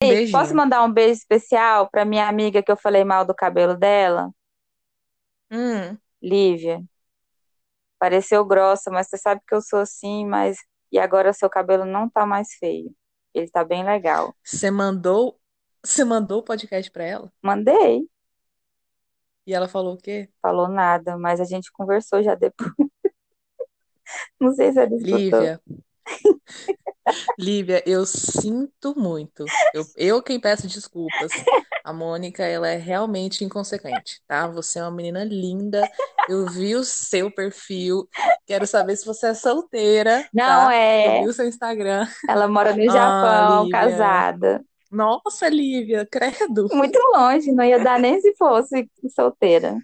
Ei, beijinho. posso mandar um beijo especial pra minha amiga que eu falei mal do cabelo dela? Hum, Lívia. Pareceu grossa, mas você sabe que eu sou assim, mas. E agora seu cabelo não tá mais feio. Ele tá bem legal. você mandou, você mandou o podcast pra ela? Mandei, E ela falou o quê? falou nada, mas a gente conversou já depois. Não sei se ela escutou. Lívia, Lívia, eu sinto muito. Eu, eu quem peço desculpas. A Mônica, ela é realmente inconsequente, tá? Você é uma menina linda. Eu vi o seu perfil. Quero saber se você é solteira, Não tá? Eu é. vi o seu Instagram. Ela mora no Ah, Japão, Lívia. casada. Nossa, Lívia, credo. Muito longe, não ia dar nem se fosse solteira.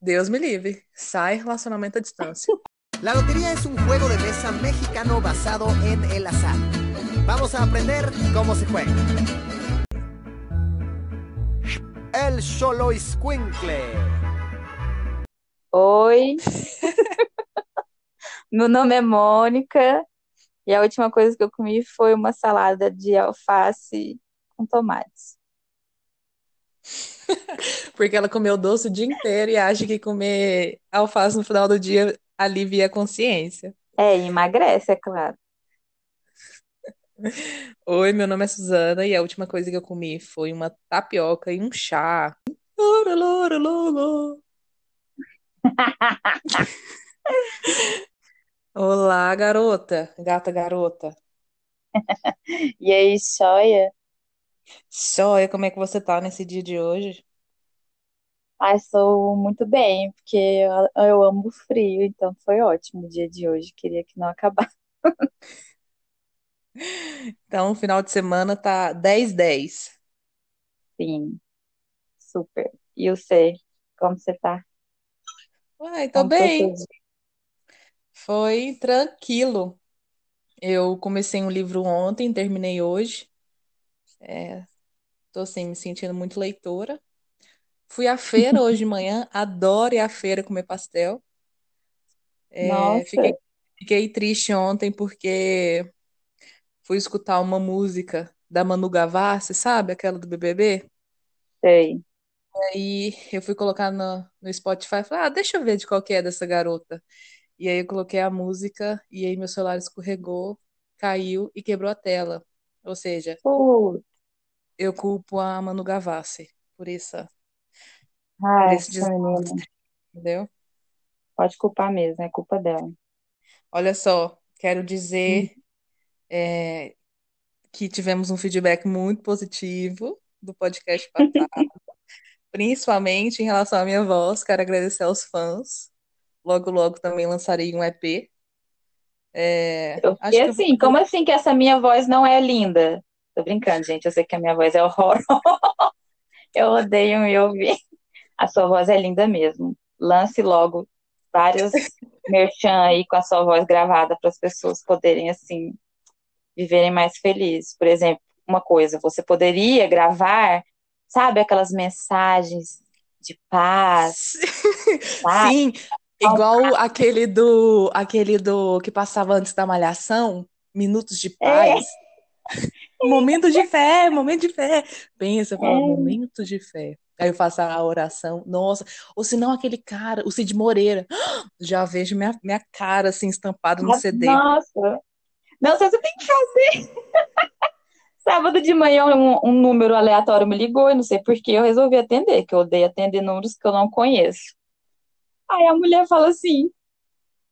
Deus me livre. Sai relacionamento à distância. La lotería es un juego de mesa mexicano basado en el azar. Vamos a aprender cómo se juega. El Solo Squinkle. Oi, meu nome é Mônica e a última coisa que eu comi foi uma salada de alface com tomates. Porque ela comeu doce o dia inteiro e acha que comer alface no final do dia alivia a consciência. É, emagrece, é claro. Oi, meu nome é Suzana e a última coisa que eu comi foi uma tapioca e um chá. Lora, lora, lora. Olá, garota, gata garota. E aí, Xoia? Sóia, como é que você tá nesse dia de hoje? Ai, sou muito bem, porque eu, eu amo frio, então foi ótimo o dia de hoje. Queria que não acabasse. Então, o final de semana tá 10-10. Sim, super. E você? Como você tá? Uai, tô Como foi seu bem. dia? Foi tranquilo. Eu comecei um livro ontem, terminei hoje. É, tô assim, me sentindo muito leitora. Fui à feira hoje de manhã, adoro ir à feira comer pastel. É, fiquei, fiquei triste ontem porque fui escutar uma música da Manu Gavassi, sabe? Aquela do BBB. sei. Aí eu fui colocar no, no Spotify e falei, ah, deixa eu ver de qual que é dessa garota. E aí eu coloquei a música e aí meu celular escorregou, caiu e quebrou a tela. Ou seja, eu culpo a Manu Gavassi por isso, por ai, esse essa menina. desastre, entendeu? Pode culpar mesmo, é culpa dela. Olha só, quero Hum. dizer é, que tivemos um feedback muito positivo do podcast passado, principalmente em relação à minha voz. Quero agradecer aos fãs. Logo, logo também lançarei um EP. É, vou assim, como assim que essa minha voz não é linda? Tô brincando, gente. Eu sei que a minha voz é horrorosa. Eu odeio me ouvir. A sua voz é linda mesmo. Lance logo vários merchan aí com a sua voz gravada para as pessoas poderem, assim, viverem mais felizes. Por exemplo, uma coisa, você poderia gravar, sabe, aquelas mensagens de paz, sabe? Sim, igual aquele do aquele do que passava antes da Malhação, Minutos de É, Paz. Momento de fé, momento de fé. Pensa, fala, é. momento de fé. Aí eu faço a oração, nossa, ou se não aquele cara, o Cid Moreira, já vejo minha, minha cara assim estampada no CD. Nossa. Não você tem que fazer. Sábado de manhã, um, um número aleatório me ligou, e não sei por que eu resolvi atender, que eu odeio atender números que eu não conheço. Aí a mulher fala assim: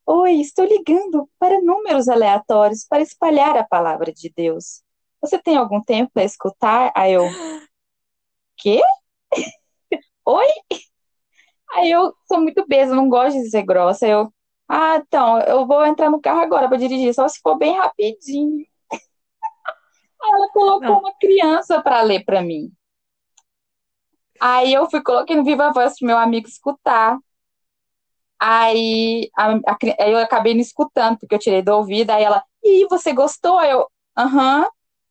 Oi, estou ligando para números aleatórios para espalhar a palavra de Deus. Você tem algum tempo para escutar? Aí eu, quê? Oi? Aí eu sou muito besa, não gosto de ser grossa. Eu, ah, então, eu vou entrar no carro agora para dirigir, só se for bem rapidinho. Aí ela colocou Não, uma criança para ler para mim. Aí eu fui coloquei no Viva Voz pro meu amigo escutar. Aí, a- a eu acabei não escutando, porque eu tirei do ouvido. Aí ela, e você gostou? Aí Eu, aham.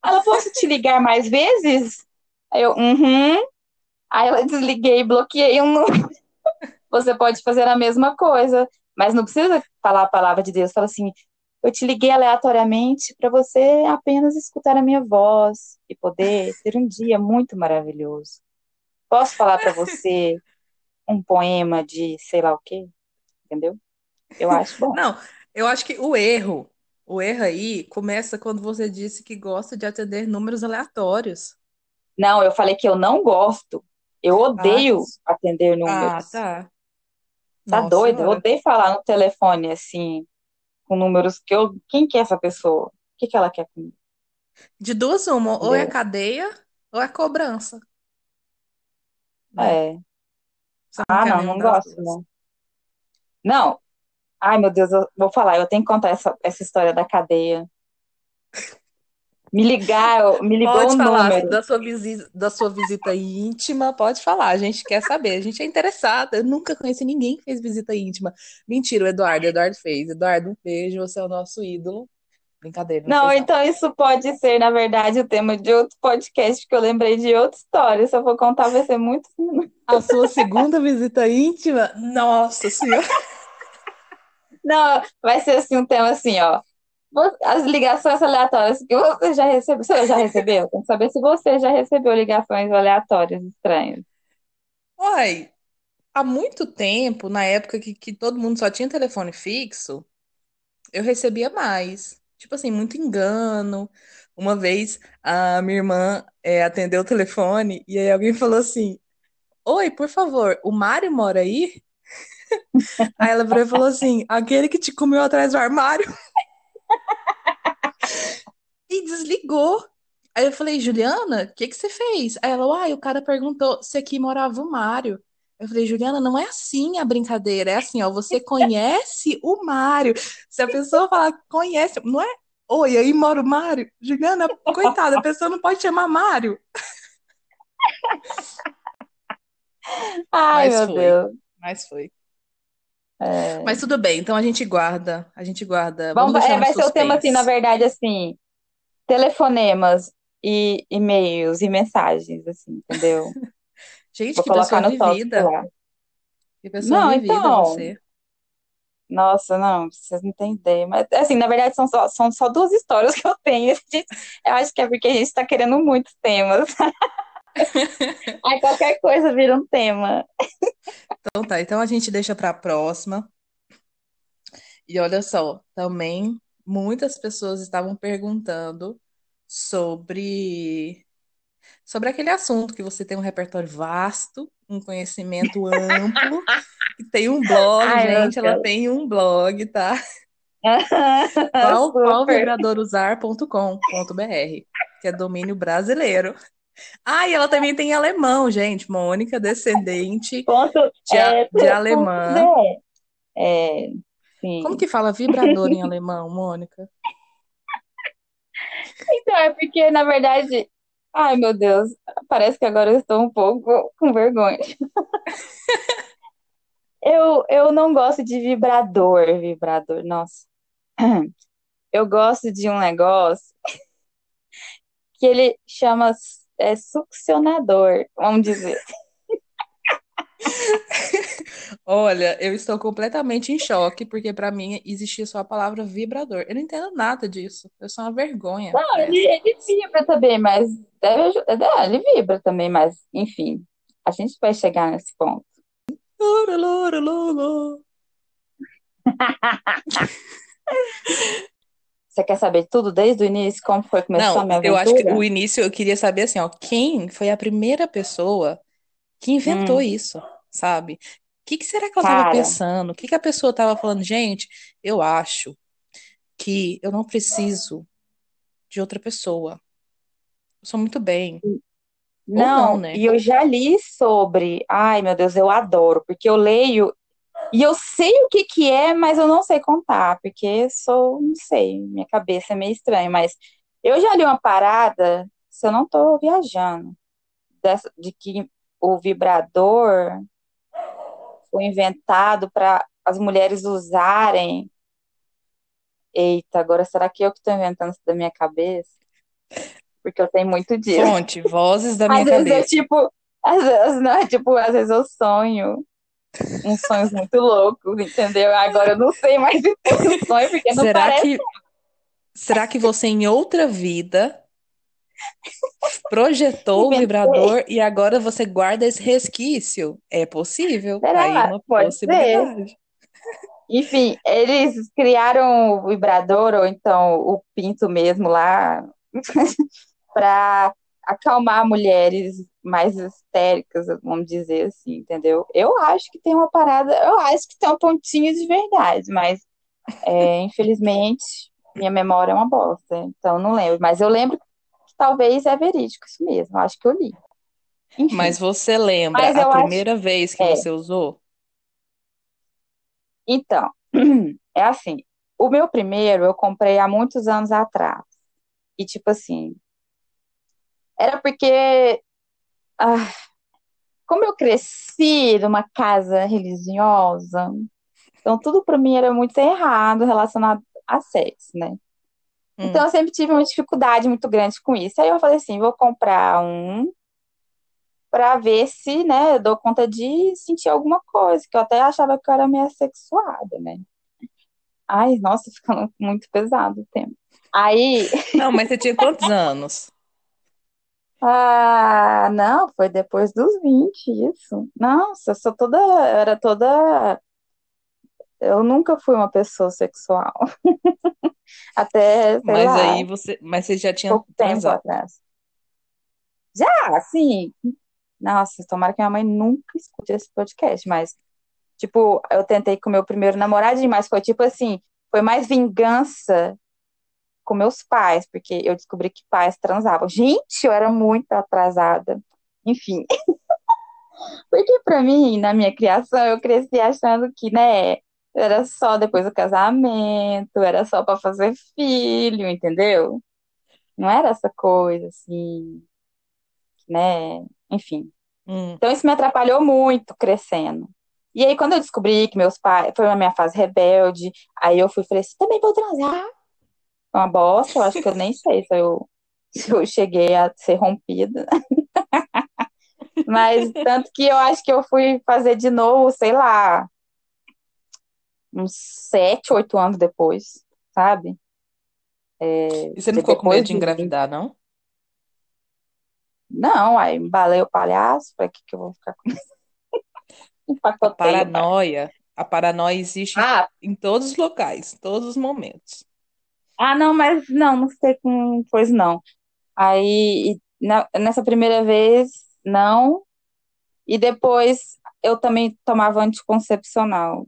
Ela, posso te ligar mais vezes? Aí eu, uhum. Aí ela desliguei e bloqueei um número. Você pode fazer a mesma coisa, mas não precisa falar a palavra de Deus. Fala assim, eu te liguei aleatoriamente para você apenas escutar a minha voz e poder ter um dia muito maravilhoso. Posso falar para você um poema de sei lá o quê? Entendeu? Eu acho bom. Não, eu acho que o erro, o erro aí começa quando você disse que gosta de atender números aleatórios. Não, eu falei que eu não gosto. Eu odeio atender Ah, números. tá. Tá Nossa doido? Eu Senhora. odeio falar no telefone assim, com números que eu. Quem que é essa pessoa? O que que ela quer comigo? De duas, uma, ou é cadeia ou é cobrança, né? É. Você Ah, não, não gosto, não. Não. Ai, meu Deus, eu vou falar, eu tenho que contar essa, essa história da cadeia. Me ligaram, me ligou Pode um falar número. da sua visita, da sua visita íntima, pode falar, a gente quer saber, a gente é interessada. Eu nunca conheci ninguém que fez visita íntima. Mentira, o Eduardo, o Eduardo fez. Eduardo, um beijo, você é o nosso ídolo. Brincadeira, não não. então isso pode ser, na verdade, o tema de outro podcast, porque eu lembrei de outra história. Se eu for contar, vai ser muito. A sua segunda visita íntima? Nossa Senhora. Não, vai ser assim um tema assim, ó. As ligações aleatórias que você já recebeu. Você já recebeu? Tem que saber se você já recebeu ligações aleatórias estranhas. Uai, há muito tempo, na época que, que todo mundo só tinha telefone fixo, eu recebia mais. Tipo assim, muito engano. Uma vez a minha irmã é, atendeu o telefone e aí alguém falou assim: Oi, por favor, o Mário mora aí? Aí ela virou e falou assim: aquele que te comeu atrás do armário. E desligou. Aí eu falei, Juliana, o que que você fez? Aí ela, uai, o cara perguntou se aqui morava o Mário. Eu falei, Juliana, não é assim a brincadeira, é assim, ó, você conhece o Mário. Se a pessoa falar conhece, não é? Oi, aí mora o Mário? Juliana, coitada, a pessoa não pode chamar Mário. Ai, Mas meu foi. Deus. Mas foi. É. Mas tudo bem, então a gente guarda, a gente guarda. Vamos, é, vai ser o tema assim, na verdade, assim, telefonemas e e-mails e mensagens, assim, entendeu? Gente, Vou que colocar pessoa no vivida. lá. Que pessoa Não, vivida então, você. nossa, não, vocês não têm ideia. Mas, assim, na verdade, são só, são só duas histórias que eu tenho. Eu acho que é porque a gente tá querendo muitos temas. Aí qualquer coisa vira um tema. Então tá, então a gente deixa para a próxima. E olha só, também muitas pessoas estavam perguntando sobre sobre aquele assunto que você tem um repertório vasto, um conhecimento amplo, e tem um blog, Ai, gente, ela tem um blog, tá? Qual, Super. qualvibradorusar.com.br, que é domínio brasileiro. Ah, e ela também tem alemão, gente. Mônica, descendente Ponto, de, é, de alemã. É, Como sim. que fala vibrador em alemão, Mônica? Então, é porque, na verdade, ai, meu Deus, parece que agora eu estou um pouco com vergonha. Eu, eu não gosto de vibrador, vibrador, nossa. Eu gosto de um negócio que ele chama é, succionador, vamos dizer. Olha, eu estou completamente em choque, porque para mim existia só a palavra vibrador. Eu não entendo nada disso. Eu sou uma vergonha Não, ele, ele vibra também, mas deve, é, ele vibra também, mas enfim, a gente vai chegar nesse ponto. Loro, loro, loro. Você quer saber tudo desde o início? Como foi que começou a Não, minha eu acho que aventura? o início eu queria saber assim, ó, quem foi a primeira pessoa que inventou Hum, isso, sabe? O que que será que ela estava pensando? O que que a pessoa estava falando? Gente, eu acho que eu não preciso de outra pessoa. Eu sou muito bem. Ou não, não, né? e eu já li sobre. Ai, meu Deus, eu adoro, porque eu leio e eu sei o que que é, mas eu não sei contar, porque sou, não sei, minha cabeça é meio estranha, mas eu já li uma parada, se eu não tô viajando, dessa, de que o vibrador foi inventado para as mulheres usarem. Eita, agora será que eu que estou inventando isso da minha cabeça? Porque eu tenho muito disso. Fonte, vozes da Às minha vezes é cabeça. tipo, às vezes não é tipo, às vezes eu sonho. Uns sonhos muito loucos, entendeu? Agora eu não sei mais se foi um sonho, porque não Será parece. que, será que você em outra vida projetou o vibrador e agora você guarda esse resquício? É possível. Será? Aí uma Pode ser. possibilidade. Enfim, eles criaram o vibrador, ou então o pinto mesmo lá, para acalmar mulheres mais histéricas, vamos dizer assim, entendeu? Eu acho que tem uma parada, eu acho que tem um pontinho de verdade, mas é, infelizmente minha memória é uma bosta, então não lembro. Mas eu lembro que talvez é verídico isso mesmo, acho que eu li. Enfim, Mas você lembra Mas a eu acho- primeira vez que é. você usou? Então, é assim, o meu primeiro eu comprei há muitos anos atrás. E tipo assim, era porque, ah, como eu cresci numa casa religiosa, então tudo pra mim era muito errado relacionado a sexo, né? Hum. Então eu sempre tive uma dificuldade muito grande com isso. Aí eu falei assim, vou comprar um pra ver se, né, eu dou conta de sentir alguma coisa, que eu até achava que eu era meio assexuada, né? Ai, nossa, ficando muito pesado o tema. Aí, Não, mas você tinha quantos anos? Ah, não, foi depois dos 20, isso. Nossa, eu sou toda, eu era toda, eu nunca fui uma pessoa sexual. Até, sei Mas lá, aí você, mas você já tinha pouco tempo transado. atrás. Já, assim, nossa, tomara que minha mãe nunca escute esse podcast, mas, tipo, eu tentei com o meu primeiro namoradinho, mas foi tipo assim, foi mais vingança com meus pais, porque eu descobri que pais transavam. Gente, eu era muito atrasada. Enfim. Porque pra mim, na minha criação, eu cresci achando que, né, era só depois do casamento, era só pra fazer filho, entendeu? Não era essa coisa assim, né? Enfim. Hum. Então isso me atrapalhou muito crescendo. E aí, quando eu descobri que meus pais, foi na minha fase rebelde, aí eu fui e falei assim, também vou transar. Uma bosta, eu acho que eu nem sei se eu, se eu cheguei a ser rompida. Mas tanto que eu acho que eu fui fazer de novo, sei lá, uns sete, oito anos depois, sabe? E você não ficou com medo de engravidar, não? Não, aí embalei o palhaço, pra que que eu vou ficar com A Empacotei o paranoia, a paranoia existe Ah, em todos os locais, todos os momentos. Ah, não, mas não, não sei com pois não. Aí, na- nessa primeira vez, não. E depois eu também tomava anticoncepcional.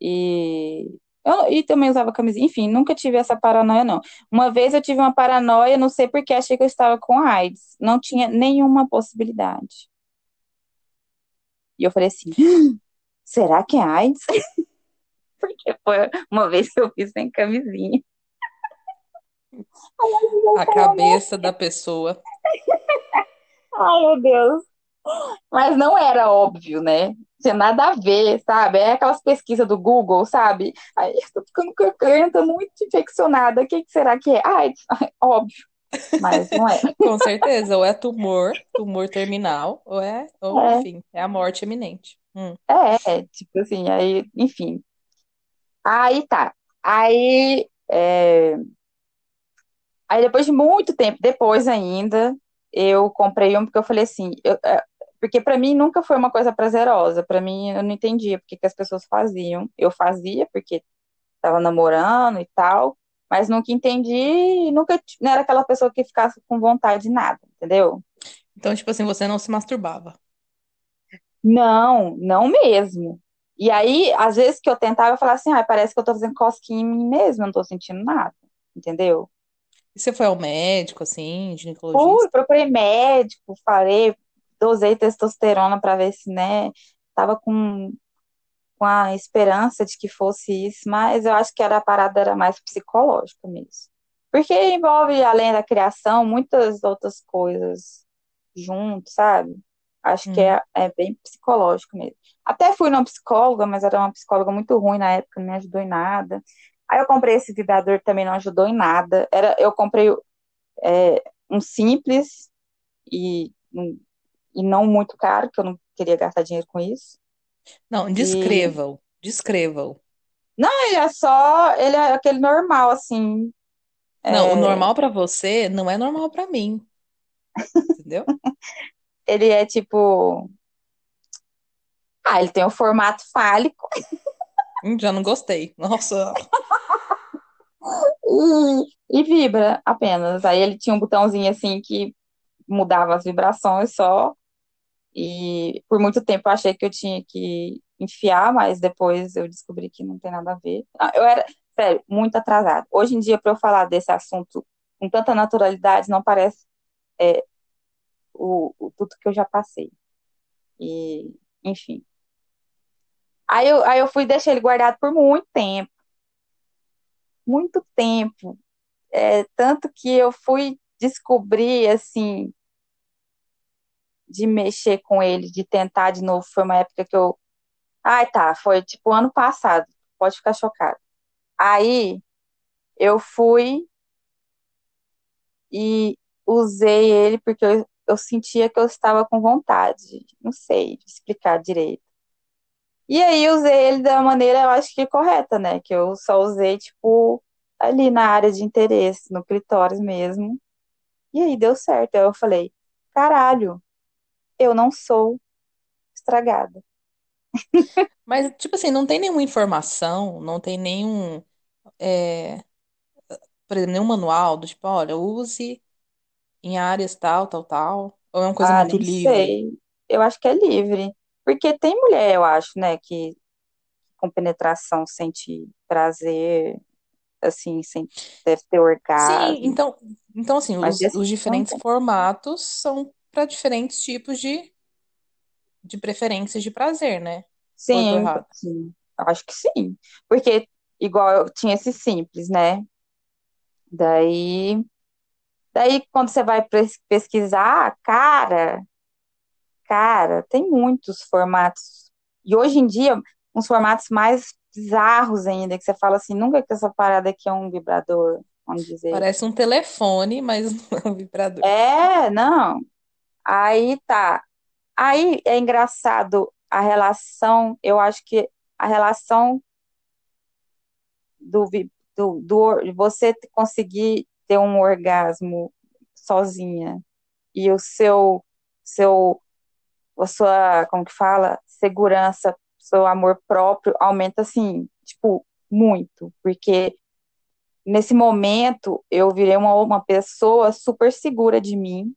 E, eu, e também usava camisinha. Enfim, nunca tive essa paranoia, não. Uma vez eu tive uma paranoia, não sei porque, achei que eu estava com AIDS. Não tinha nenhuma possibilidade. E eu falei assim, será que é AIDS? Porque foi uma vez que eu fiz sem camisinha. A cabeça da pessoa. Ai, meu Deus. Mas não era óbvio, né? Tinha nada a ver, sabe? É aquelas pesquisas do Google, sabe? Aí eu tô ficando com a muito infeccionada. O que que será que é? Ai, óbvio. Mas não é. Com certeza, ou é tumor, tumor terminal, ou é, ou É. enfim, é a morte iminente. Hum. É, tipo assim, aí, enfim. Aí tá. Aí, é, aí depois de muito tempo, depois ainda, eu comprei um porque eu falei assim, eu- é, porque pra mim nunca foi uma coisa prazerosa. Pra mim eu não entendia porque que as pessoas faziam. Eu fazia porque tava namorando e tal, mas nunca entendi, e nunca não era aquela pessoa que ficasse com vontade de nada, entendeu? Então, tipo assim, você não se masturbava. Não, não mesmo. E aí, às vezes que eu tentava, eu falava assim, ah, parece que eu tô fazendo cosquinha em mim mesmo, eu não tô sentindo nada, entendeu? E você foi ao médico, assim, Fui, ginecologista? procurei médico, falei, dosei testosterona pra ver se, né, tava com, com a esperança de que fosse isso, mas eu acho que era a parada era mais psicológica mesmo. Porque envolve, além da criação, muitas outras coisas junto, sabe? Acho que Hum. é, é bem psicológico mesmo. Até fui numa psicóloga, mas era uma psicóloga muito ruim na época, não me ajudou em nada. Aí eu comprei esse vibrador também não ajudou em nada. Era, eu comprei é, um simples e, um- e não muito caro, que eu não queria gastar dinheiro com isso. Não, E descreva-o. Descreva-o. não, ele é só, ele é aquele normal assim. Não, o É, normal pra você não é normal pra mim, entendeu? Ele é tipo, ah, ele tem o formato fálico Hum, Já não gostei. Nossa. e, e vibra apenas. Aí ele tinha um botãozinho assim que mudava as vibrações só. E por muito tempo eu achei que eu tinha que enfiar, mas depois eu descobri que não tem nada a ver. Ah, Eu era, sério, muito atrasada. Hoje em dia, para eu falar desse assunto com tanta naturalidade, não parece é, o, o tudo que eu já passei. E, enfim. Aí eu, aí eu fui deixar ele guardado por muito tempo, muito tempo. É, tanto que eu fui descobrir, assim, de mexer com ele, de tentar de novo. Foi uma época que eu. Ai, tá, foi tipo ano passado. Pode ficar chocado. Aí eu fui e usei ele porque eu, eu sentia que eu estava com vontade. Não sei explicar direito. E aí usei ele da maneira, eu acho que correta, né? Que eu só usei, tipo, ali na área de interesse, no clitóris mesmo. E aí deu certo. Aí eu falei, caralho, eu não sou estragada. Mas, tipo assim, não tem nenhuma informação, não tem nenhum, é, por exemplo, nenhum manual do tipo, olha, use em áreas tal, tal, tal. Ou é uma coisa Ah, muito nem livre? sei. Eu acho que é livre. Porque tem mulher, eu acho, né, que com penetração sente prazer, assim, sem, deve ter Sim, orgasmo. então, então assim, Mas os, desse os não diferentes tem. formatos são para diferentes tipos de, de preferências de prazer, né? Ou eu tô Sim, errado? sim. Eu acho que sim. Porque, igual eu tinha esse simples, né? Daí, daí quando você vai pesquisar, cara, cara, tem muitos formatos. E hoje em dia, uns formatos mais bizarros ainda, que você fala assim, nunca que essa parada aqui é um vibrador, vamos dizer. Parece um telefone, mas não é um vibrador. É, não. Aí tá. Aí é engraçado a relação, eu acho que a relação do, do, do você conseguir ter um orgasmo sozinha e o seu, seu, a sua, como que fala, segurança, seu amor próprio aumenta assim, tipo, muito, porque nesse momento eu virei uma, uma pessoa super segura de mim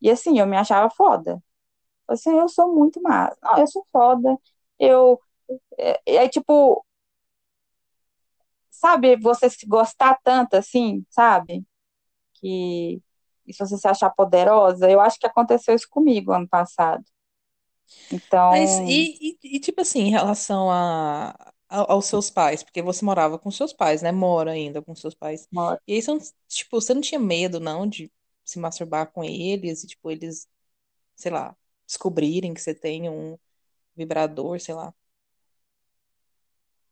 e assim, eu me achava foda. Assim, eu sou muito massa. Não, eu sou foda. Eu, é, é tipo, sabe, você se gostar tanto assim, sabe? Que e se você se achar poderosa, eu acho que aconteceu isso comigo ano passado. Mas Então, e, e, e, tipo assim, em relação a, a- aos seus pais, porque você morava com seus pais, né? Mora ainda com seus pais. amor, E aí, você não- tipo, você não tinha medo, não, de se masturbar com eles e, tipo, eles, sei lá, descobrirem que você tem um vibrador, sei lá.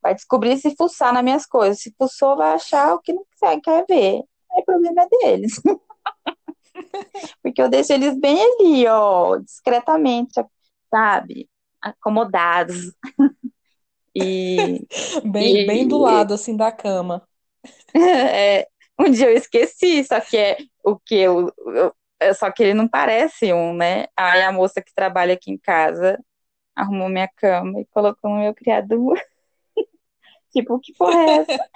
Vai descobrir se fuçar nas minhas coisas. Se fuçou, vai achar o que não quiser, quer ver. Aí o problema é deles. Porque eu deixo eles bem ali, ó, discretamente, sabe? Acomodados. E, Bem, bem do e lado, assim, da cama. é, um dia eu esqueci, só que é o que eu, eu- é só que ele não parece um, né? Aí a moça que trabalha aqui em casa arrumou minha cama e colocou no meu criador. Tipo, que porra é essa?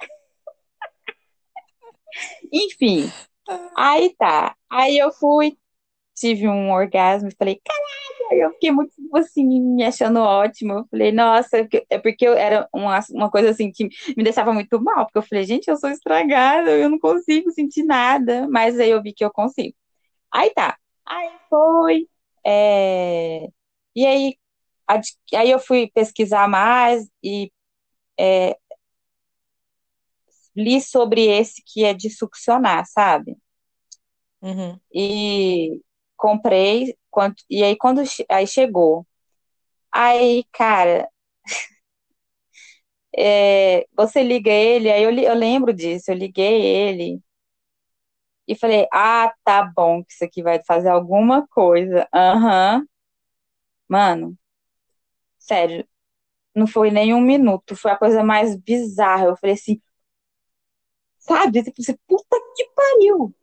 Enfim, aí tá. Aí eu fui, tive um orgasmo e falei, caralho, eu fiquei muito assim, me achando ótimo. Eu falei, nossa, é porque é eu era uma, uma coisa assim que me deixava muito mal, porque eu falei, gente, eu sou estragada, eu não consigo sentir nada. Mas aí eu vi que eu consigo. Aí tá. Aí foi. é, E aí, aí eu fui pesquisar mais e li sobre esse que é de succionar, sabe? Uhum. E comprei, quanto... e aí quando aí chegou. Aí, cara, é, você liga ele, aí eu, eu lembro disso, eu liguei ele e falei, ah, tá bom, que isso aqui vai fazer alguma coisa. Aham, Mano, sério, não foi nem um minuto, foi a coisa mais bizarra. Eu falei assim, sabe? Tipo, assim, puta que pariu!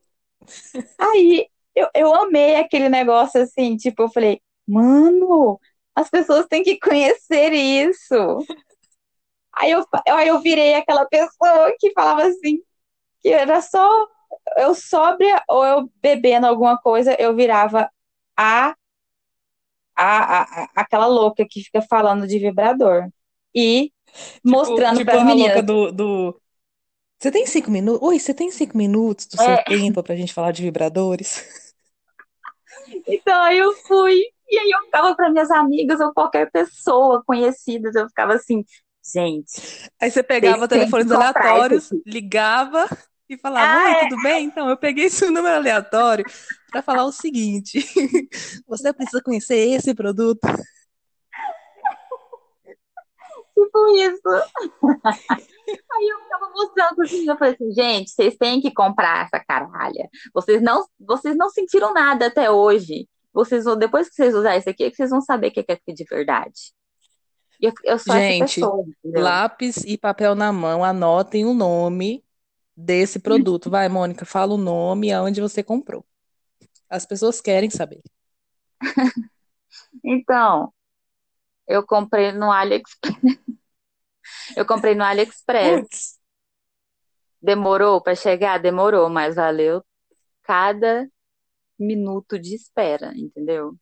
Aí eu, eu amei aquele negócio assim, tipo, eu falei, mano, as pessoas têm que conhecer isso. Aí eu, aí eu virei aquela pessoa que falava assim, que era só eu sóbria ou eu bebendo alguma coisa, eu virava a, a, a aquela louca que fica falando de vibrador. E Tipo, mostrando tipo para as a louca meninas. do, do... Você tem cinco minutos? Oi, você tem cinco minutos do É. seu tempo pra gente falar de vibradores? Então aí eu fui. E aí eu ficava para minhas amigas ou qualquer pessoa conhecida, eu ficava assim, gente, Aí você pegava telefones aleatórios, ligava e falava: Ah, Oi, é. tudo bem? Então, eu peguei esse número aleatório para falar o seguinte: você precisa conhecer esse produto. tipo isso. Aí eu ficava mostrando assim, eu falei assim, gente, vocês têm que comprar essa caralha. Vocês não, vocês não sentiram nada até hoje. Vocês vão, depois que vocês usarem isso aqui, é que vocês vão saber o que é de verdade. Eu, eu sou Gente, pessoa, lápis e papel na mão, anotem o nome desse produto. Vai, Mônica, fala o nome e aonde você comprou. As pessoas querem saber. Então, eu comprei no AliExpress. Eu comprei no AliExpress. Putz, Demorou para chegar? Demorou, mas valeu cada minuto de espera, entendeu?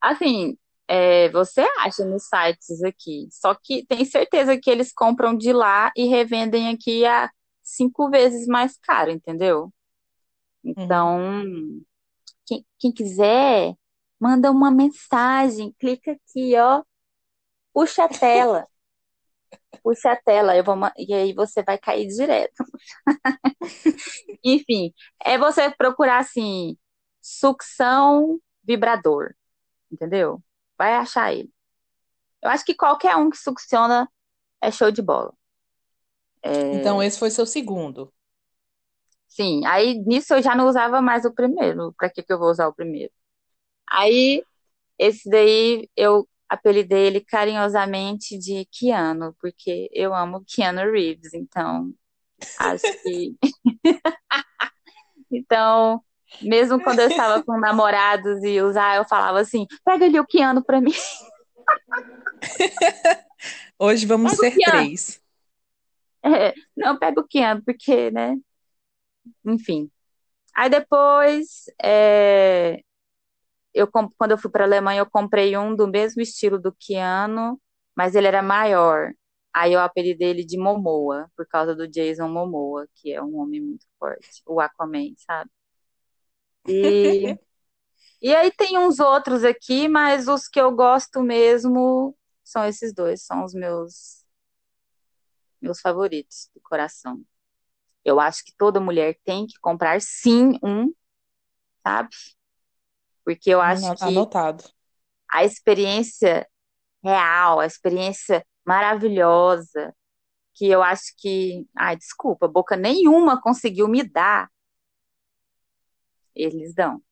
Assim, é, você acha nos sites aqui, só que tem certeza que eles compram de lá e revendem aqui a cinco vezes mais caro, entendeu? uhum. Então, quem, quem quiser, manda uma mensagem, clica aqui, ó, puxa a tela, puxa a tela, eu vou, e aí você vai cair direto. Enfim, é você procurar assim, sucção vibrador, entendeu? Vai achar ele. Eu acho que qualquer um que succiona é show de bola. Então, esse foi seu segundo. Sim, aí nisso eu já não usava mais o primeiro. Pra que que eu vou usar o primeiro? Aí, esse daí eu apelidei ele carinhosamente de Keanu, porque eu amo Keanu Reeves, então acho que. Então, mesmo quando eu estava com namorados e usar, eu falava assim: pega ali o Keanu pra mim. Hoje vamos Pega ser três. É, não, pega o Keanu, porque, né? Enfim. Aí depois, é, eu, quando eu fui para a Alemanha, eu comprei um do mesmo estilo do Keanu, mas ele era maior. Aí eu apelidei ele de Momoa, por causa do Jason Momoa, que é um homem muito forte, o Aquaman, sabe? E, e aí tem uns outros aqui, mas os que eu gosto mesmo são esses dois, são os meus, meus favoritos do coração. Eu acho que toda mulher tem que comprar sim um, sabe? Porque eu acho que Anotado. a experiência real, a experiência maravilhosa, que eu acho que, ai, desculpa, boca nenhuma conseguiu me dar, eles dão.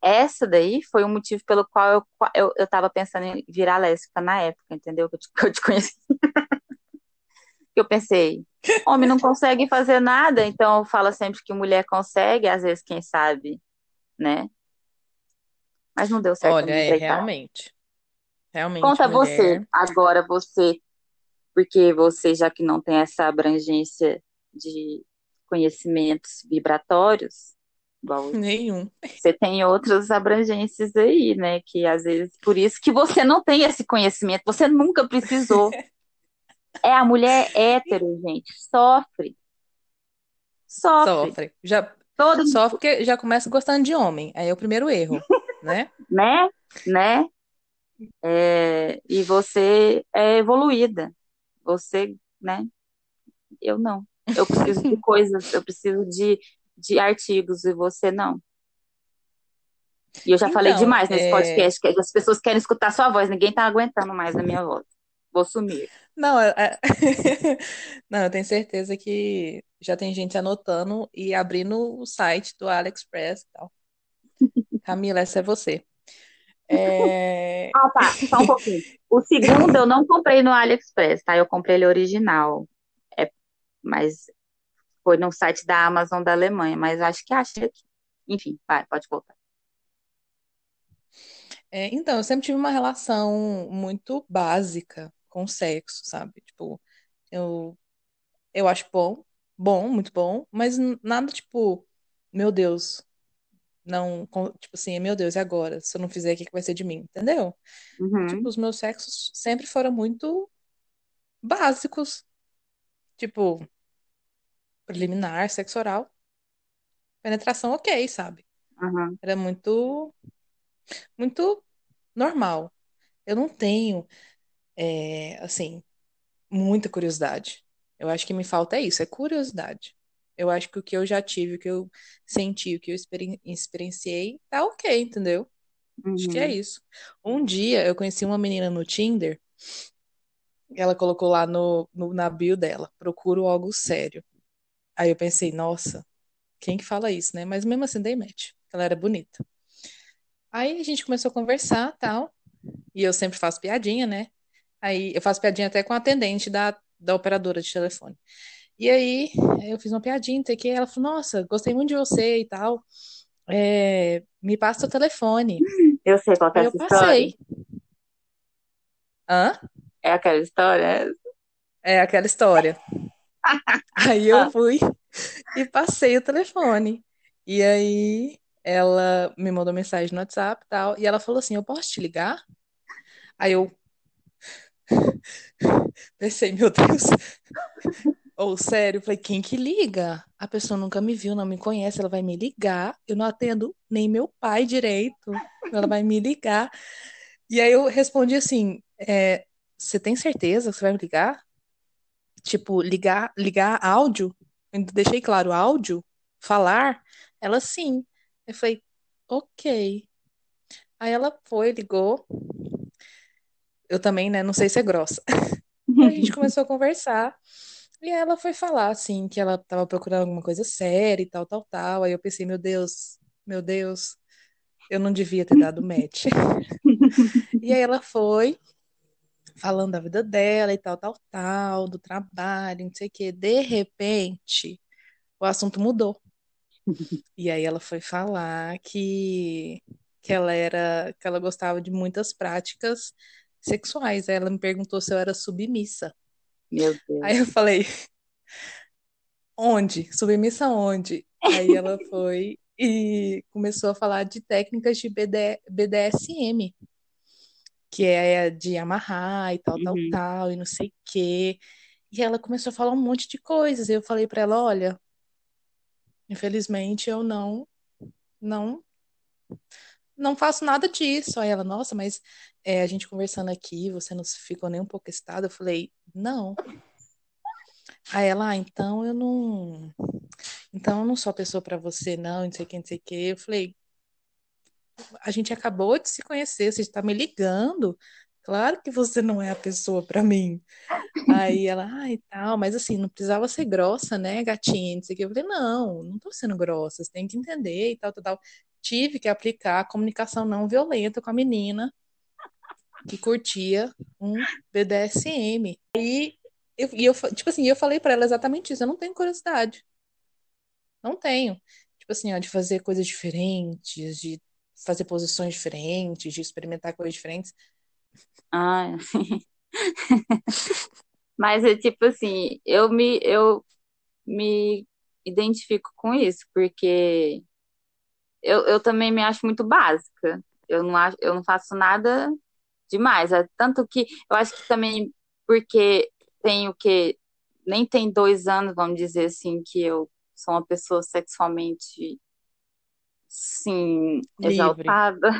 Essa daí foi o motivo pelo qual eu, eu, eu tava pensando em virar lésbica na época, entendeu? Que eu te, que eu te conheci. Que eu pensei, homem não consegue fazer nada, então fala sempre que mulher consegue, às vezes, quem sabe, né? Mas não deu certo Olha, é, realmente. Realmente, Conta você, mulher. agora você, porque você, já que não tem essa abrangência de conhecimentos vibratórios, igual Nenhum. você tem outras abrangências aí, né? Que às vezes, por isso que você não tem esse conhecimento, você nunca precisou. É a mulher hétero, gente, sofre. Sofre. Sofre. Já, Todo sofre porque já começa gostando de homem. Aí é o primeiro erro, né? né? Né? É, e você é evoluída. Você, né? Eu não. Eu preciso de coisas, eu preciso de, de artigos e você não. E eu já falei Então, demais nesse é... podcast, que as pessoas querem escutar sua voz, ninguém tá aguentando mais a minha voz. Vou sumir. Não, é... é- não, eu tenho certeza que já tem gente anotando e abrindo o site do AliExpress e tal. Camila, essa é você. É... Ah, tá, só um pouquinho. O segundo eu não comprei no AliExpress, tá? Eu comprei ele original. É, mas foi no site da Amazon da Alemanha, mas acho que achei aqui. Enfim, vai, pode voltar. É, então, eu sempre tive uma relação muito básica com o sexo, sabe? Tipo, eu, eu acho bom, bom, muito bom, mas nada tipo, meu Deus, não, tipo assim, meu Deus, e agora? Se eu não fizer, o que, que vai ser de mim? Entendeu? Uhum. Tipo, os meus sexos sempre foram muito básicos. Tipo, preliminar, sexo oral. Penetração, ok, sabe? Uhum. Era muito, muito normal. Eu não tenho, é, assim, muita curiosidade. Eu acho que me falta é isso, é curiosidade. Eu acho que o que eu já tive, o que eu senti, o que eu experienciei, tá ok, entendeu? Uhum. Acho que é isso. Um dia eu conheci uma menina no Tinder, ela colocou lá no, no, na bio dela, procuro algo sério. Aí eu pensei, nossa, quem que fala isso, né? Mas mesmo assim dei match, ela era bonita. Aí a gente começou a conversar, tal, e eu sempre faço piadinha, né? Aí eu faço piadinha até com a atendente da, da operadora de telefone. E aí eu fiz uma piadinha, que ela falou, nossa, gostei muito de você e tal. É, me passa o telefone. Eu sei qual é eu essa passei. história. Hã? É aquela história? É aquela história. Aí eu fui e passei o telefone. E aí ela me mandou mensagem no WhatsApp e tal. E ela falou assim: Eu posso te ligar? Aí eu pensei, meu Deus. Ou sério, falei, quem que liga? A pessoa nunca me viu, não me conhece, ela vai me ligar. Eu não atendo nem meu pai direito. Ela vai me ligar. E aí eu respondi assim: é, você tem certeza que você vai me ligar? Tipo, ligar, ligar áudio? Eu deixei claro, áudio? Falar? Ela sim. Eu falei, ok. Aí ela foi, ligou. Eu também, né? Não sei se é grossa. a gente começou a conversar. E ela foi falar, assim, que ela tava procurando alguma coisa séria e tal, tal, tal. Aí eu pensei, meu Deus, meu Deus, eu não devia ter dado match. e aí ela foi falando da vida dela e tal, tal, tal, do trabalho, não sei o quê. De repente, o assunto mudou. E aí ela foi falar que, que ela era, que ela gostava de muitas práticas sexuais. Aí ela me perguntou se eu era submissa. Meu Deus. Aí eu falei, onde? Submissa onde? Aí ela foi e começou a falar de técnicas de BD, BDSM, que é de amarrar e tal, Uhum. tal, tal, e não sei o quê. E ela começou a falar um monte de coisas. E eu falei pra ela, olha, infelizmente eu não, não, não faço nada disso. Aí ela, nossa, mas é, a gente conversando aqui, você não ficou nem um pouco excitada? Eu falei, não. Aí ela, ah, então eu não, então eu não sou a pessoa pra você, não, não sei o que, não sei o que. Eu falei, a gente acabou de se conhecer, você está me ligando. Claro que você não é a pessoa pra mim. Aí ela, e tal, mas assim, não precisava ser grossa, né, gatinha? Não sei o que. Eu falei, não, não tô sendo grossa, você tem que entender e tal, tal, tal. Tive que aplicar comunicação não violenta com a menina que curtia um BDSM. Aí, eu, e eu, tipo assim, eu falei pra ela exatamente isso, eu não tenho curiosidade. Não tenho. Tipo assim, ó, de fazer coisas diferentes, de fazer posições diferentes, de experimentar coisas diferentes. Ah, mas é tipo assim, eu me, eu me identifico com isso, porque eu, eu também me acho muito básica. Eu não, acho, eu não faço nada demais. É, tanto que eu acho que também porque tenho que nem tem dois anos, vamos dizer assim, que eu sou uma pessoa sexualmente sim, exaltada.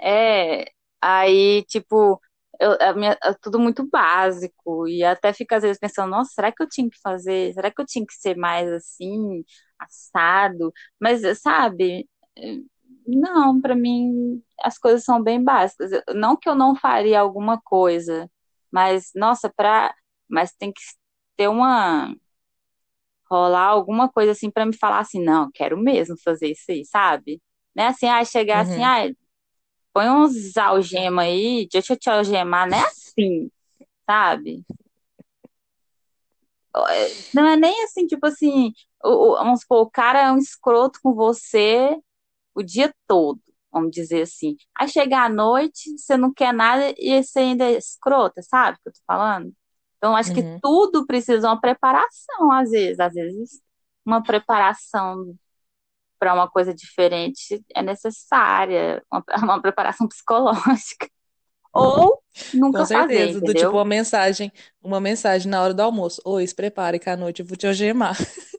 É, aí, tipo, eu, a minha- é tudo muito básico, e até fico às vezes pensando, nossa, será que eu tinha que fazer? Será que eu tinha que ser mais assim, assado? Mas, sabe, não, pra mim as coisas são bem básicas. Não que eu não faria alguma coisa, mas, nossa, pra, mas tem que ter uma, rolar alguma coisa assim pra me falar assim, não, quero mesmo fazer isso aí, sabe? Né? Assim, ah, chegar assim, Uhum. ah, põe uns algemas aí, deixa eu te algemar, não é assim, sabe? Não é nem assim, tipo assim, o, vamos supor, o cara é um escroto com você o dia todo, vamos dizer assim. Aí chega à noite, você não quer nada e você ainda é escrota, sabe o que eu tô falando? Então, acho que Uhum. tudo precisa de uma preparação, às vezes. Às vezes, uma preparação para uma coisa diferente é necessária, uma, uma preparação psicológica. Ou Com nunca fazer, certeza. Do tipo uma mensagem, uma mensagem na hora do almoço. Oi, se prepare que à noite eu vou te algemar.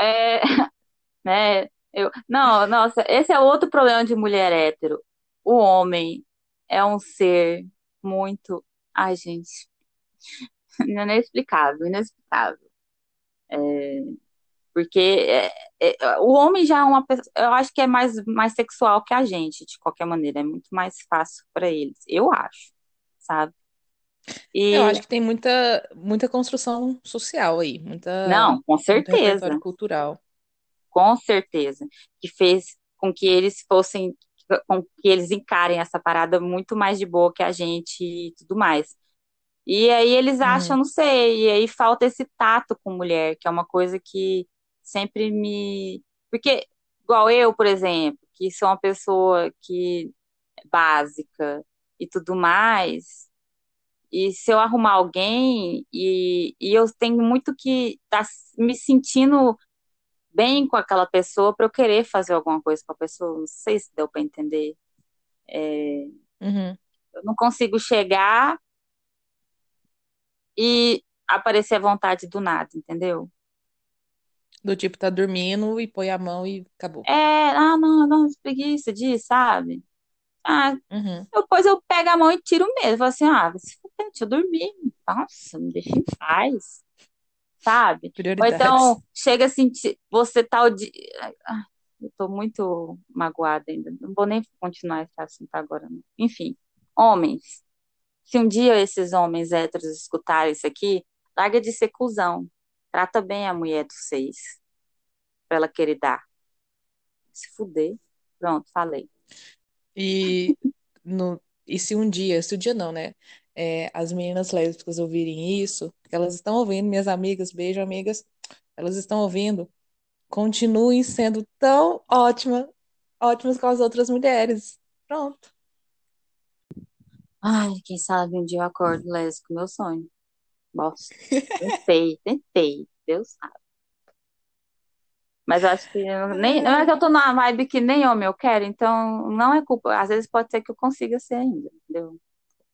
É, né? Eu, não, nossa, esse é outro problema de mulher hétero. O homem é um ser muito. Ai, gente, não é inexplicável, inexplicável. Porque é- é- o homem já é uma pessoa, eu acho que é mais, mais sexual que a gente, de qualquer maneira, é muito mais fácil para eles, eu acho, sabe? Eu acho que tem muita, muita construção social aí, muita, não, com certeza, cultural. com certeza, que fez com que eles fossem, com que eles encarem essa parada muito mais de boa que a gente e tudo mais. E aí eles acham, Uhum, não sei, e aí falta esse tato com mulher, que é uma coisa que sempre me. Porque, igual eu, por exemplo, que sou uma pessoa que é básica e tudo mais, e se eu arrumar alguém, e, e eu tenho muito que estar me sentindo bem com aquela pessoa para eu querer fazer alguma coisa com a pessoa, não sei se deu para entender. uhum. Eu não consigo chegar e aparecer à vontade do nada, entendeu? Do tipo, tá dormindo e põe a mão e acabou. É, ah, não, não, preguiça disso, sabe? Ah, Uhum. depois eu pego a mão e tiro mesmo. Falo assim, ah, se deixa eu dormir. Nossa, me deixa em paz, sabe? Ou então, chega assim, você tá o dia... Ai, eu tô muito magoada ainda. Não vou nem continuar esse assunto agora, não. Enfim, homens. Se um dia esses homens héteros escutarem isso aqui, larga de ser cuzão. Trata bem a mulher dos seis, pra ela querer dar. Se fuder. Pronto, falei. E, no, e se um dia, se um dia não, né? É, as meninas lésbicas ouvirem isso, que elas estão ouvindo, minhas amigas, beijo, amigas, elas estão ouvindo, continuem sendo tão ótimas, ótimas com as outras mulheres. Pronto. Ai, quem sabe um dia eu acordo lésbico, meu sonho. Nossa, tentei, tentei, Deus sabe. Mas acho que eu nem, não é que eu tô numa vibe que nem homem eu quero, então não é culpa. Às vezes pode ser que eu consiga ser ainda, entendeu?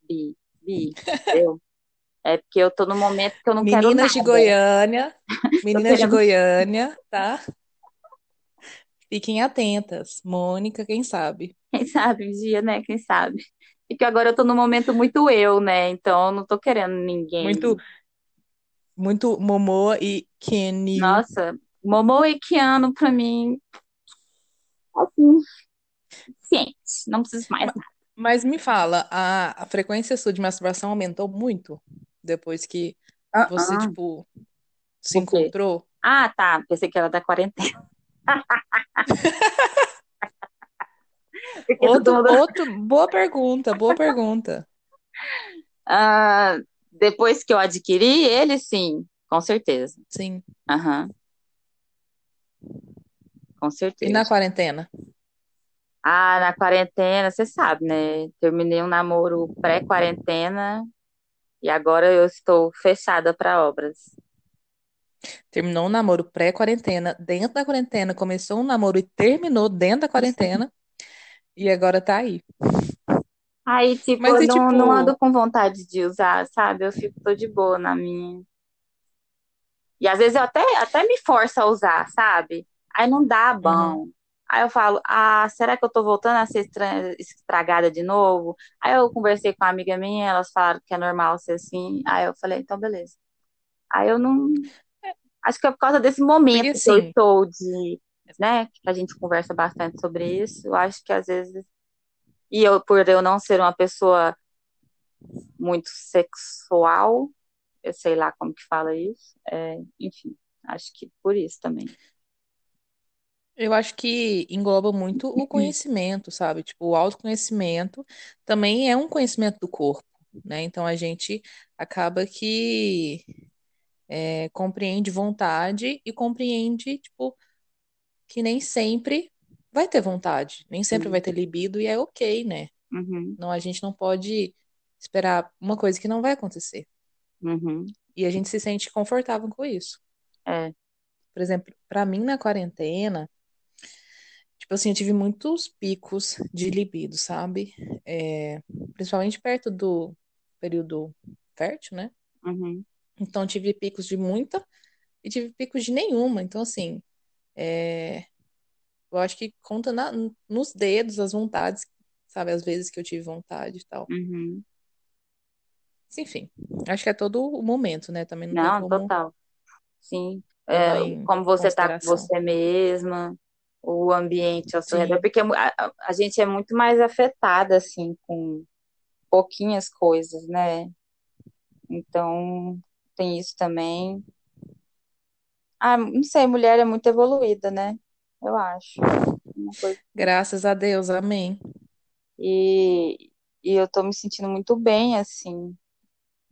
Bi, bi, entendeu? É porque eu tô num momento que eu não quero Meninas de nada. Goiânia, meninas de Goiânia, tá? Fiquem atentas. Mônica, quem sabe? quem sabe dia, né? Quem sabe? E que agora eu tô num momento muito eu, né? Então eu não tô querendo Muito, ninguém. muito Momoa e Kenyu. Nossa, Momo e Keanu pra mim, assim, ciente. Não preciso mais Ma- Mas me fala, a, a frequência sua de masturbação aumentou muito depois que você, nada. tipo, se encontrou? Ah, tá. Pensei que era da quarentena. Outro, mundo. outro, boa pergunta, boa pergunta. Ah, depois que eu adquiri ele, sim, com certeza. Sim. Aham, com E na certeza. quarentena? Ah, na quarentena, você sabe, né? Terminei um namoro pré-quarentena e agora eu estou fechada para obras. Terminou um namoro pré-quarentena, dentro da quarentena, começou um namoro e terminou dentro da quarentena, e agora tá aí. Aí, tipo, Mas eu e não, não ando tipo, com vontade de usar, sabe? Eu fico, tô de boa na minha. E às vezes eu até, até me forço a usar, sabe? Aí não dá uhum, bom. Aí eu falo, ah, será que eu tô voltando a ser estra- estragada de novo? Aí eu conversei com uma amiga minha, elas falaram que é normal ser assim. Aí eu falei, então beleza. Aí eu não. Acho que é por causa desse porque momento que eu assim, estou de, né? Que a gente conversa bastante sobre isso. Eu acho que às vezes. E eu, por eu não ser uma pessoa muito sexual, eu sei lá como que fala isso. é, enfim, acho que por isso também. Eu acho que engloba muito o conhecimento, sabe? Tipo, o autoconhecimento também é um conhecimento do corpo, né? Então a gente acaba que é, compreende vontade e compreende, tipo, que nem sempre vai ter vontade, nem sempre vai ter libido e é ok, né? Uhum, Não, a gente não pode esperar uma coisa que não vai acontecer. uhum, E a gente se sente confortável com isso. é, Por exemplo, pra mim na quarentena, tipo assim, eu tive muitos picos de libido, sabe? É, principalmente perto do período fértil, né? uhum, Então tive picos de muita e tive picos de nenhuma. Então, assim, é, eu acho que conta na- nos dedos as vontades, sabe? As vezes que eu tive vontade e tal. uhum. Enfim, acho que é todo o momento, né? Também não tem Não, como total. Sim. É, como você tá com você mesma, o ambiente ao seu redor, porque a, a- a gente é muito mais afetada, assim, com pouquinhas coisas, né? Então, tem isso também. Ah, não sei, mulher é muito evoluída, né? Eu acho. Coisa. graças a Deus, amém. E, e eu tô me sentindo muito bem, assim,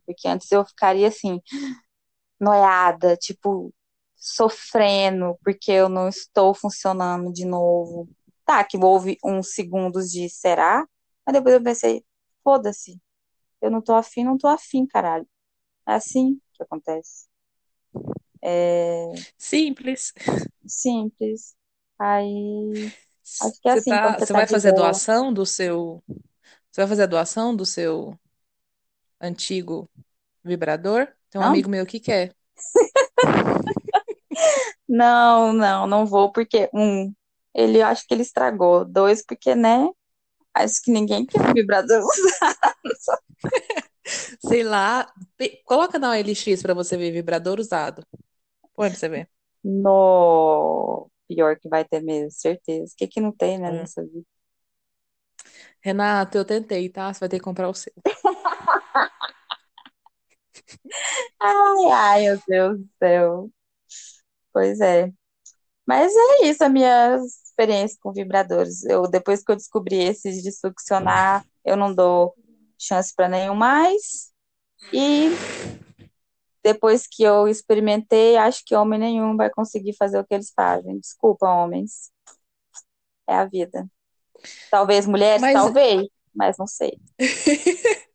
porque antes eu ficaria assim, noiada, tipo, sofrendo, porque eu não estou funcionando de novo. Tá, que houve uns segundos de será, mas depois eu pensei, foda-se, eu não tô afim, não tô afim, caralho. É assim que acontece. É Simples. simples. Aí, acho que é assim, tá, você você tá vai fazer boa. doação do seu, você vai fazer a doação do seu antigo vibrador? Tem um Não, amigo meu que quer. não, não, não vou, porque, um, ele acho que ele estragou. Dois, porque, né? Acho que ninguém quer vibrador usado. Sei lá, coloca na OLX pra você ver vibrador usado. Pra você ver. No pior que vai ter mesmo, certeza. O que que não tem, né, É. nessa vida? Renato, eu tentei, tá? Você vai ter que comprar o seu. Ai, ai, meu Deus do céu. Pois é. Mas é isso, a minha experiência com vibradores. Eu, depois que eu descobri esses de succionar, eu não dou chance para nenhum mais. E depois que eu experimentei, acho que homem nenhum vai conseguir fazer o que eles fazem. Desculpa, homens. É a vida. Talvez mulheres, Mas, talvez, mas não sei.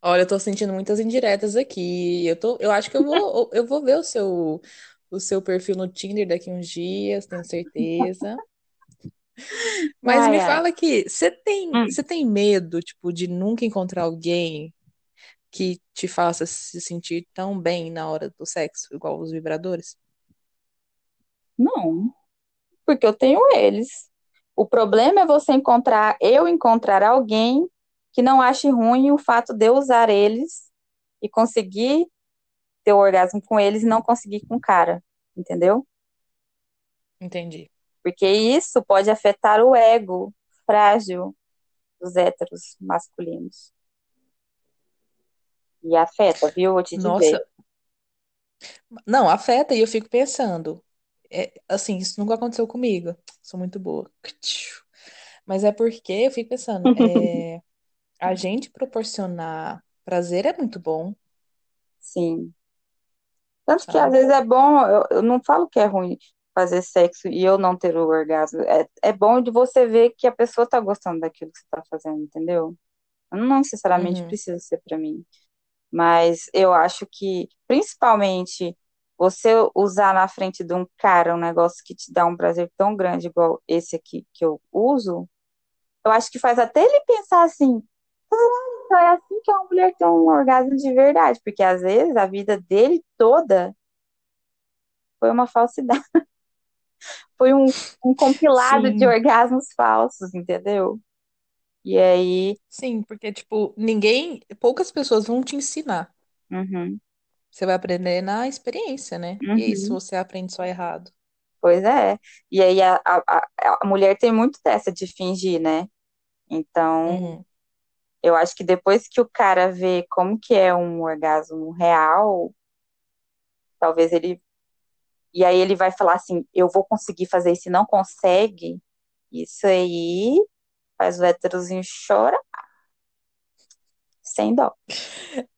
olha, eu tô sentindo muitas indiretas aqui. Eu tô, eu acho que eu vou, eu vou ver o seu, o seu perfil no Tinder daqui uns dias, tenho certeza. Mas Ai, me ai. fala aqui, você tem, Hum, você tem medo, tipo, de nunca encontrar alguém que te faça se sentir tão bem na hora do sexo, igual os vibradores? não, porque eu tenho eles. O problema é você encontrar, eu encontrar alguém que não ache ruim o fato de eu usar eles e conseguir ter o orgasmo com eles e não conseguir com o cara, entendeu? Entendi. Porque isso pode afetar o ego frágil dos héteros masculinos. E afeta, viu? Vou te dizer. Nossa, não, afeta e eu fico pensando, é, assim, isso nunca aconteceu comigo. Sou muito boa. Mas é porque eu fico pensando, é, a gente proporcionar prazer é muito bom, Sim. Tanto que às sabe? vezes é bom, eu, eu não falo que é ruim fazer sexo e eu não ter o orgasmo. É, é bom de você ver que a pessoa tá gostando daquilo que você tá fazendo, entendeu? Não necessariamente Uhum, precisa ser pra mim. Mas eu acho que, principalmente, você usar na frente de um cara um negócio que te dá um prazer tão grande, igual esse aqui que eu uso, eu acho que faz até ele pensar assim, então é assim que uma mulher tem um orgasmo de verdade, porque às vezes a vida dele toda foi uma falsidade, foi um, um compilado de Sim, orgasmos falsos, entendeu? E aí, sim, porque, tipo, ninguém, poucas pessoas vão te ensinar. uhum, Você vai aprender na experiência, né? E aí, se uhum, você aprende só errado? pois é. E aí a, a, a a mulher tem muito dessa de fingir, né? Então, Uhum. Eu acho que depois que o cara vê como que é um orgasmo real, talvez ele e aí ele vai falar assim, eu vou conseguir fazer isso não consegue, isso aí faz o héterozinho chorar. Sem dó.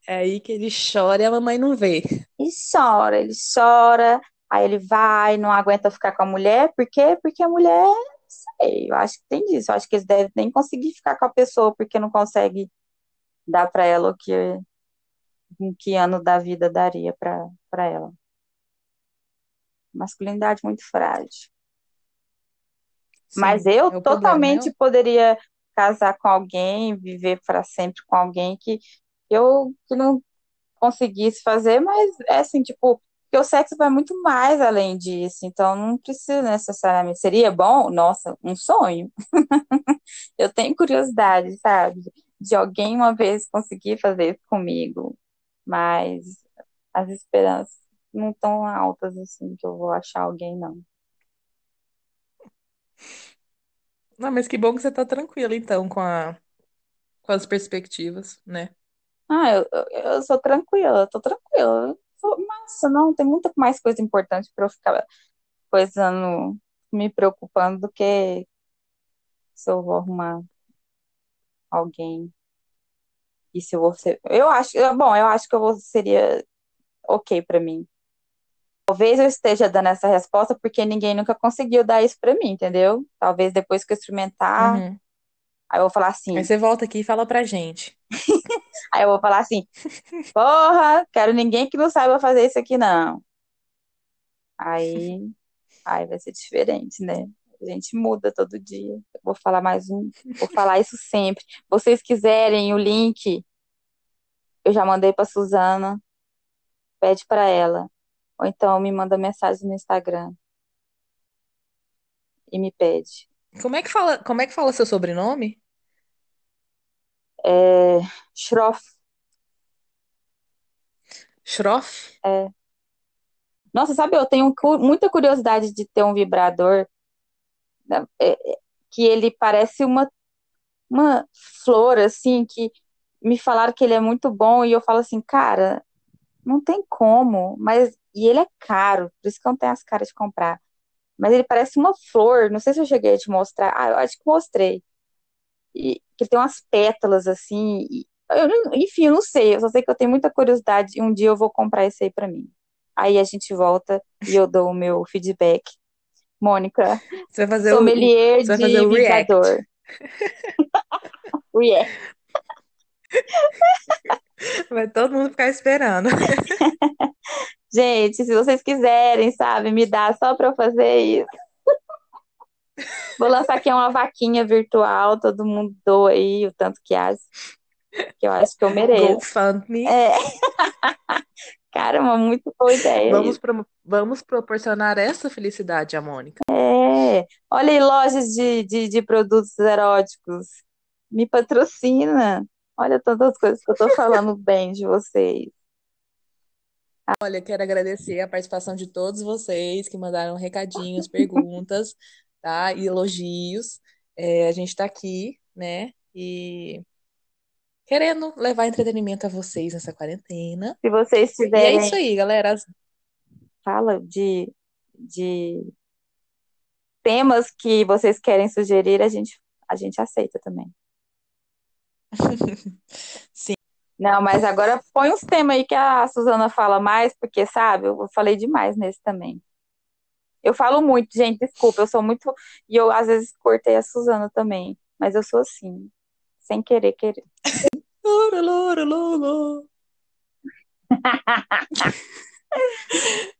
É aí que ele chora e a mamãe não vê. E chora, ele chora, aí ele vai, não aguenta ficar com a mulher, por quê? Porque a mulher, sei, eu acho que tem disso, eu acho que eles devem nem conseguir ficar com a pessoa porque não consegue dar para ela o que em que ano da vida daria para para ela. Masculinidade muito frágil. Sim, Mas eu é o problema. totalmente poderia casar com alguém, viver para sempre com alguém que eu que não conseguisse fazer, mas é assim, tipo, porque o sexo vai muito mais além disso, então não precisa necessariamente. Seria bom? Nossa, um sonho. Eu tenho curiosidade, sabe, de alguém uma vez conseguir fazer isso comigo, mas as esperanças não tão altas assim que eu vou achar alguém, não. Não, mas que bom que você tá tranquila, então, com a, com as perspectivas, né? Ah, eu, eu, sou tranquila, eu tô tranquila. Eu sou- Nossa, não, tem muita mais coisa importante pra eu ficar coisando, me preocupando do que se eu vou arrumar alguém e se eu vou ser. Eu acho, bom, eu acho que eu vou, seria ok pra mim. Talvez eu esteja dando essa resposta porque ninguém nunca conseguiu dar isso pra mim, entendeu? Talvez depois que eu experimentar, Uhum. aí eu vou falar Aí assim, você volta aqui e fala pra gente. aí eu vou falar assim, porra, quero ninguém que não saiba fazer isso aqui, não. Aí, aí vai ser diferente, né? A gente muda todo dia. Eu vou falar mais um, vou falar isso sempre. Vocês quiserem o link, eu já mandei pra Suzana, pede pra ela. Ou então me manda mensagem no Instagram e me pede. Como é que fala, como é que fala seu sobrenome? É, Schroff. Schroff? Nossa, sabe, eu tenho muita curiosidade de ter um vibrador né, é, é, que ele parece uma, uma flor, assim, que me falaram que ele é muito bom e eu falo assim, cara, não tem como, mas e ele é caro, por isso que eu não tenho as caras de comprar. Mas ele parece uma flor, não sei se eu cheguei a te mostrar. Ah, eu acho que mostrei. E que tem umas pétalas assim, e- eu não- enfim, eu não sei, eu só sei que eu tenho muita curiosidade e um dia eu vou comprar esse aí pra mim. Aí a gente volta e eu dou o meu feedback. Mônica, Você vai fazer o, sommelier você vai de fazer o react. React. vai todo mundo ficar esperando. Gente, se vocês quiserem, sabe, me dá só pra eu fazer isso. Vou lançar aqui uma vaquinha virtual, todo mundo doa aí o tanto que acha, que eu acho que eu mereço. GoFundMe. É. Caramba, muito boa ideia Vamos, pro- vamos proporcionar essa felicidade à Mônica. É. Olha aí, lojas de, de, de produtos eróticos. Me patrocina. Olha todas as coisas que eu tô falando bem de vocês. Olha, quero agradecer a participação de todos vocês que mandaram recadinhos, perguntas, tá? E elogios. É, a gente tá aqui, né? E querendo levar entretenimento a vocês nessa quarentena. Se vocês E é tiverem, isso aí, galera. Fala de, de temas que vocês querem sugerir, a gente, a gente aceita também. Sim. Não, mas agora põe uns temas aí que a Suzana fala mais, porque, sabe, eu falei demais nesse também. Eu falo muito, gente, desculpa, eu sou muito. E eu, às vezes, cortei a Suzana também, mas eu sou assim, sem querer, querer.